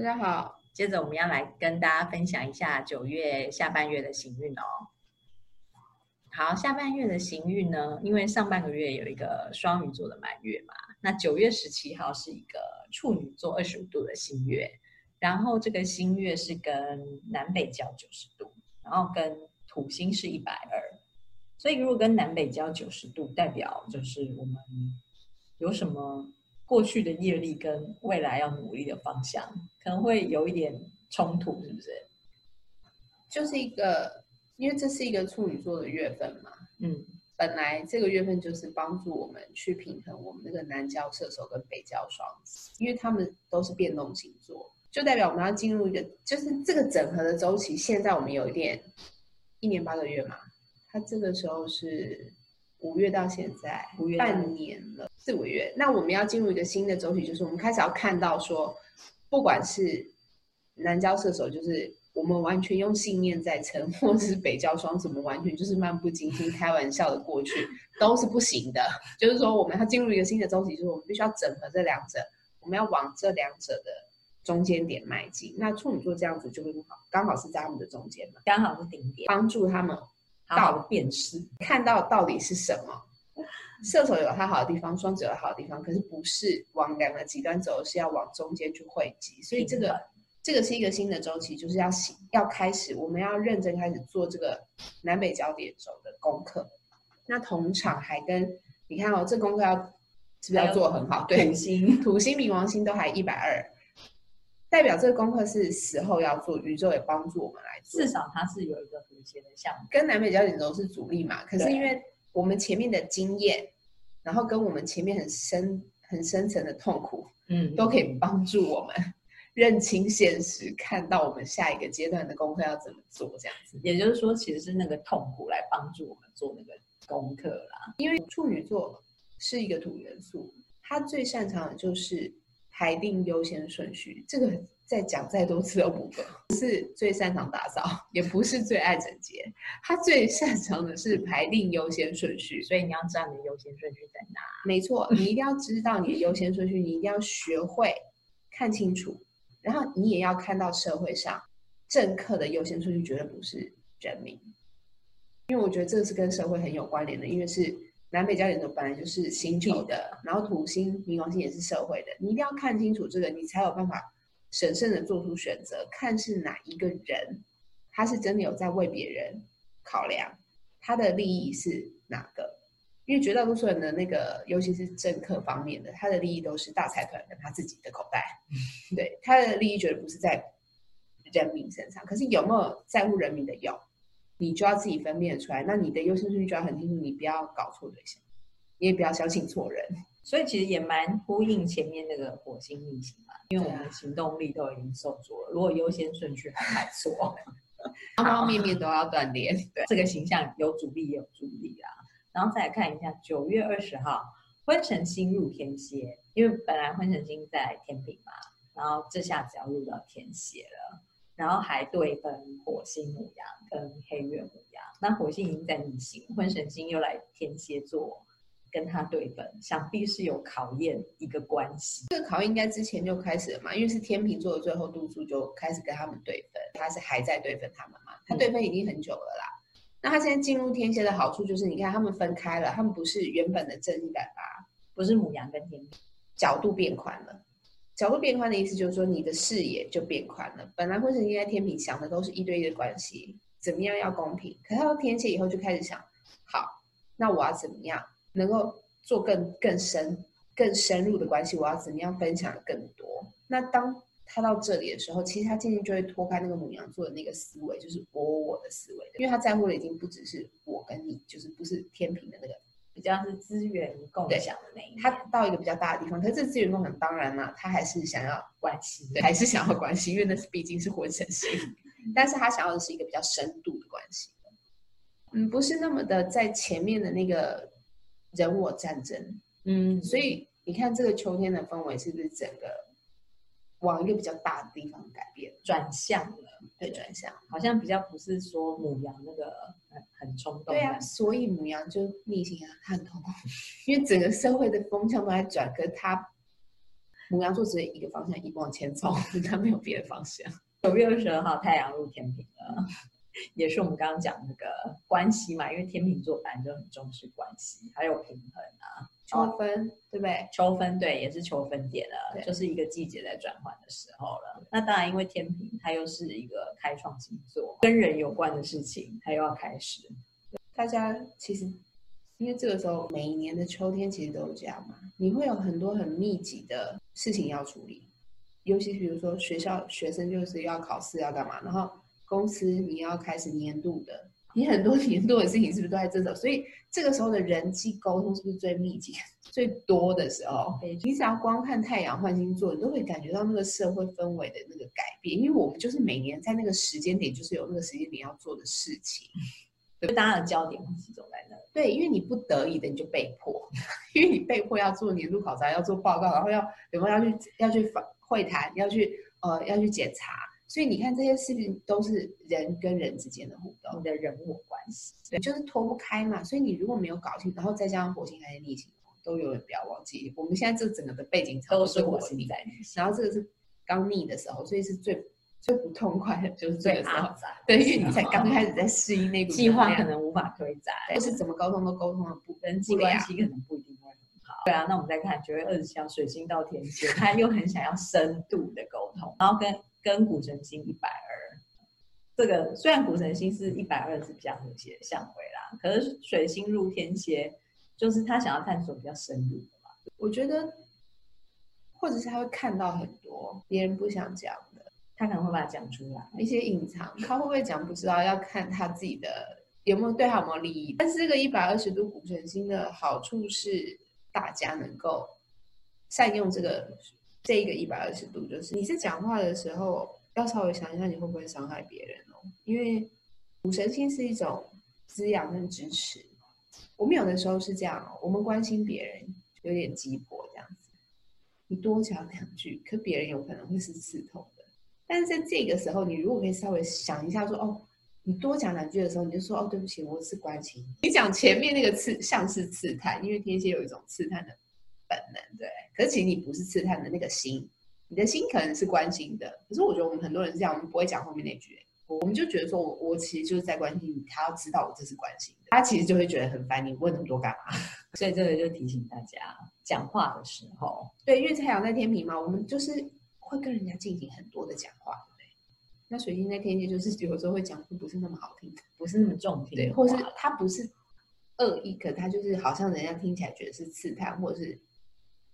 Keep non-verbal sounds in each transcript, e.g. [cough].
大家好，接着我们要来跟大家分享一下九月下半月的行运哦。好，下半月的行运呢，因为上半个月有一个双鱼座的满月嘛，那九月十七号是一个处女座二十五度的新月，然后这个新月是跟南北交九十度，然后跟土星是一百二，所以如果跟南北交九十度，代表就是我们有什么过去的业力跟未来要努力的方向，可能会有一点冲突，是不是？就是一个。因为这是一个处女座的月份嘛，嗯，本来这个月份就是帮助我们去平衡我们那个南交射手跟北交双子，因为他们都是变动星座，就代表我们要进入一个，就是这个整合的周期。现在我们有一点一年八个月嘛，它这个时候是五月到现在，五月半年了，四五月。那我们要进入一个新的周期，就是我们开始要看到说，不管是南交射手，就是。我们完全用信念在撑，[laughs] 或者是北交双子，我们完全就是漫不经心、开玩笑的过去，都是不行的。就是说，我们要进入一个新的周期，就是我们必须要整合这两者，我们要往这两者的中间点迈进。那处女座这样子就会不好，刚好是在他们的中间嘛，刚好是顶点，帮助他们到辨识，看到到底是什么。射手有它好的地方，双子有好的地方，可是不是往两个极端走，是要往中间去汇集。所以这个。这个是一个新的周期，就是要要开始，我们要认真开始做这个南北交点轴的功课。那同场还跟你看哦，这功课要是不是要做很好？对，土星、土星、冥王星都还一百二，代表这个功课是时候要做，宇宙也帮助我们来做。至少它是有一个和谐的项目，跟南北交点轴是主力嘛。可是因为我们前面的经验，然后跟我们前面很深、很深层的痛苦，嗯，都可以帮助我们。[laughs] 认清现实，看到我们下一个阶段的功课要怎么做，这样子，也就是说，其实是那个痛苦来帮助我们做那个功课啦。因为处女座是一个土元素，他最擅长的就是排定优先顺序。这个再讲再多次都不够，不是最擅长打扫，也不是最爱整洁，他最擅长的是排定优先顺序。所以你要知道你的优先顺序在哪。没错，你一定要知道你的优先顺序，你一定要学会看清楚。然后你也要看到社会上政客的优先顺序绝对不是人民，因为我觉得这是跟社会很有关联的，因为是南北交点轴本来就是星球的，然后土星、冥王星也是社会的，你一定要看清楚这个，你才有办法审慎的做出选择，看是哪一个人，他是真的有在为别人考量，他的利益是哪个。因为绝大多数人的那个，尤其是政客方面的，他的利益都是大财团跟他自己的口袋。[laughs] 对，他的利益绝对不是在人民身上。可是有没有在乎人民的有，你就要自己分辨出来。那你的优先顺序就要很清楚，你不要搞错对象，你也不要相信错人。所以其实也蛮呼应前面那个火星逆行嘛，因为我们的行动力都已经受阻了。如果优先顺序还摆错，[laughs] 方方面面都要锻炼。[laughs] 对，这个形象有阻力也有助力啊。然后再来看一下九月二十号，婚神星入天蝎，因为本来婚神星在天平嘛，然后这下子要入到天蝎了，然后还对分火星母羊跟黑月母羊，那火星已经在逆行，婚神星又来天蝎座跟他对分，想必是有考验一个关系。这个考验应该之前就开始了嘛，因为是天秤座的最后度数就开始跟他们对分，他是还在对分他们嘛，他对分已经很久了啦。嗯那他现在进入天蝎的好处就是，你看他们分开了，他们不是原本的正义感吧，不是母羊跟天秤，角度变宽了。角度变宽的意思就是说，你的视野就变宽了。本来婚神星在天平想的都是一对一的关系，怎么样要公平？可他到天蝎以后就开始想，好，那我要怎么样能够做更更深、更深入的关系？我要怎么样分享更多？那当他到这里的时候，其实他渐渐就会脱开那个母羊座的那个思维，就是我我的思维，因为他在乎的已经不只是我跟你，就是不是天平的那个，比较是资源共享的那一。他到一个比较大的地方，可是这资源共享当然啦，他还是想要关系，对，还是想要关系，因为那是毕竟是婚神性，但是他想要的是一个比较深度的关系，嗯，不是那么的在前面的那个人我战争，嗯，所以你看这个秋天的氛围是不是整个？往一个比较大的地方改变，转向了，对，转向，好像比较不是说母羊那个很很冲动。对啊，所以母羊就逆行啊，他很痛苦，[laughs] 因为整个社会的风向都在转，可是他母羊座只有一个方向，一往前走，[laughs] 它没有别的方向。[laughs] 九月二十二号，太阳入天平了，也是我们刚刚讲那个关系嘛，因为天秤座本来就很重视关系，还有平衡啊。秋分对不对？秋分对，也是秋分点了，就是一个季节在转换的时候了。那当然，因为天平它又是一个开创星座，跟人有关的事情它又要开始。大家其实因为这个时候每一年的秋天其实都有这样嘛，你会有很多很密集的事情要处理，尤其比如说学校学生就是要考试要干嘛，然后公司你要开始年度的。你很多年度的事情是不是都在这种？所以这个时候的人际沟通是不是最密集、[laughs] 最多的时候？你只要光看太阳换星座，你都会感觉到那个社会氛围的那个改变。因为我们就是每年在那个时间点，就是有那个时间点要做的事情，就大家的焦点会集中在那。对，因为你不得已的，你就被迫，[laughs] 因为你被迫要做年度考察，要做报告，然后要有没有要去要去访会谈，要去呃要去检查。所以你看，这些事情都是人跟人之间的互动，你的人我关系，对，就是脱不开嘛。所以你如果没有搞清，然后再加上火星还是逆行，都有人不要忘记，我们现在这整个的背景都是火星在逆行，然后这个是刚逆的时候，所以是最最不痛快的，就是这个时候。对，因为你才刚开始在适应那个计划，可能无法推展，就是怎么沟通都沟通的不人际关系可能不一定。对啊，那我们再看九月二十七号水星到天蝎，他又很想要深度的沟通，然后跟。跟古神星一百二，这个虽然古神星是一百二是比较和谐的相位啦，可是水星入天蝎，就是他想要探索比较深入的嘛。我觉得，或者是他会看到很多别人不想讲的，他可能会把它讲出来，一些隐藏，他会不会讲不知道，要看他自己的有没有对他有没有利益。但是这个一百二十度古神星的好处是，大家能够善用这个。这一个一百二十度，就是你在讲话的时候，要稍微想一下你会不会伤害别人哦。因为五神星是一种滋养跟支持。我们有的时候是这样，我们关心别人有点急迫这样子，你多讲两句，可别人有可能会是刺痛的。但是在这个时候，你如果可以稍微想一下说，哦，你多讲两句的时候，你就说，哦，对不起，我是关心你。讲前面那个刺像是刺探，因为天蝎有一种刺探的。本能对，可是其实你不是刺探的那个心，你的心可能是关心的。可是我觉得我们很多人是这样，我们不会讲后面那句，我们就觉得说我我其实就是在关心你，他要知道我这是关心，他其实就会觉得很烦，你问那么多干嘛？[laughs] 所以这个就提醒大家，讲话的时候，对，因为太阳在天平嘛，我们就是会跟人家进行很多的讲话，那水星在天蝎就是有时候会讲不是那么好听的，不是那么重听，对，或是他不是恶意，可他就是好像人家听起来觉得是刺探，或者是。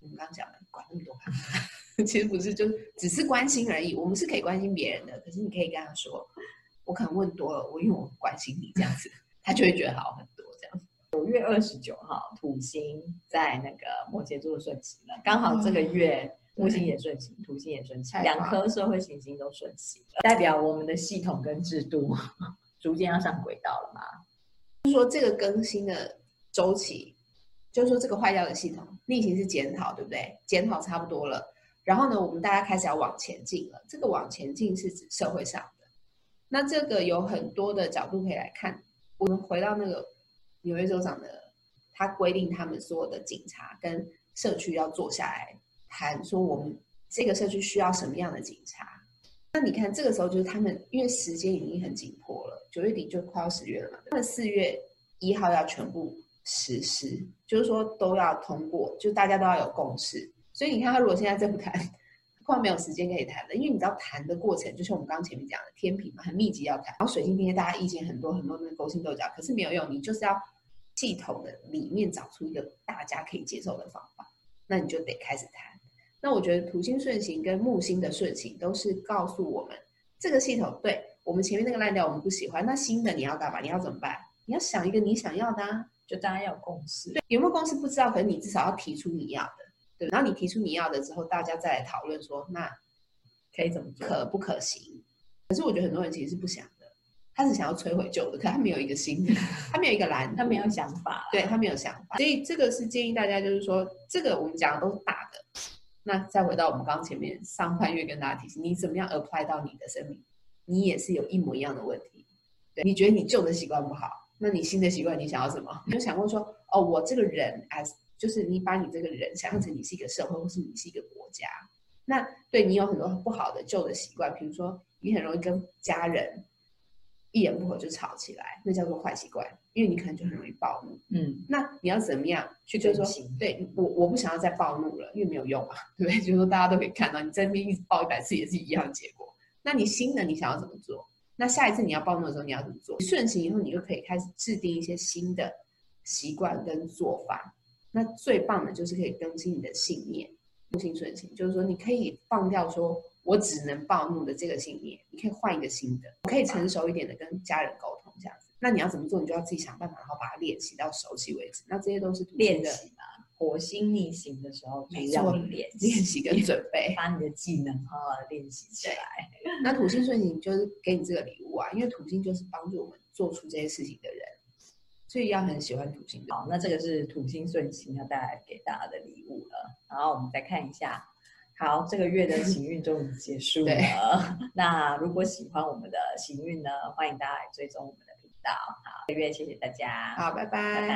我们刚刚讲的，管那么多 [laughs] 其实不是，就只是关心而已。我们是可以关心别人的，可是你可以跟他说，我可能问多了，我因为我关心你这样子，[laughs] 他就会觉得好很多这样子。九月二十九号，土星在那个摩羯座顺行了，刚好这个月木星也顺行，土星也顺行，两颗社会行星都顺行，代表我们的系统跟制度 [laughs] 逐渐要上轨道了嘛？就是说这个更新的周期。就是说，这个坏掉的系统逆行是检讨，对不对？检讨差不多了，然后呢，我们大家开始要往前进了。这个往前进是指社会上的，那这个有很多的角度可以来看。我们回到那个纽约州长的，他规定他们所有的警察跟社区要坐下来谈，说我们这个社区需要什么样的警察。那你看，这个时候就是他们，因为时间已经很紧迫了，九月底就快要十月了嘛，他们四月一号要全部。实施就是说都要通过，就大家都要有共识。所以你看，他如果现在再不谈，[laughs] 快没有时间可以谈了。因为你知道谈的过程，就像我们刚前面讲的，天平嘛，很密集要谈。然后水星天蝎，大家意见很多很多，那勾心斗角，可是没有用。你就是要系统的里面找出一个大家可以接受的方法，那你就得开始谈。那我觉得土星顺行跟木星的顺行都是告诉我们，这个系统对我们前面那个烂掉，我们不喜欢。那新的你要干嘛？你要怎么办？你要想一个你想要的啊。就大家要有共识，对，有没有共识不知道，可是你至少要提出你要的，对。然后你提出你要的之后，大家再来讨论说，那可以怎么做，可不可行？可是我觉得很多人其实是不想的，他是想要摧毁旧的，可他没有一个新的，[laughs] 他没有一个蓝，他没有想法，对，他没有想法。所以这个是建议大家，就是说，这个我们讲的都是大的。那再回到我们刚刚前面上半月跟大家提醒，你怎么样 apply 到你的生命，你也是有一模一样的问题。对，你觉得你旧的习惯不好。那你新的习惯，你想要什么？你有想过说，哦，我这个人，as 就是你把你这个人想象成你是一个社会，或是你是一个国家。那对你有很多不好的旧的习惯，比如说你很容易跟家人一言不合就吵起来，那叫做坏习惯，因为你可能就很容易暴怒。嗯，那你要怎么样去就是说，对我我不想要再暴怒了，因为没有用嘛，[laughs] 对不对？就是说大家都可以看到，你在那边一直暴一百次也是一样的结果。那你新的你想要怎么做？那下一次你要暴怒的时候你要怎么做？顺行以后，你就可以开始制定一些新的习惯跟做法。那最棒的就是可以更新你的信念。土星顺行，就是说你可以放掉说我只能暴怒的这个信念，你可以换一个新的，我可以成熟一点的跟家人沟通这样子。那你要怎么做？你就要自己想办法，然后把它练习到熟悉为止。那这些都是练习嘛。火星逆行的时候，没错，练练习跟准备，把你的技能好好的练习起来。那土星顺行就是给你这个礼物啊，因为土星就是帮助我们做出这些事情的人。所以要很喜欢土星。好，那这个是土星顺行要带来给大家的礼物了。然后我们再看一下，好，这个月的行运终于结束了。那如果喜欢我们的行运呢，欢迎大家来追踪我们的频道。好，这个月谢谢大家。好，拜拜。拜拜。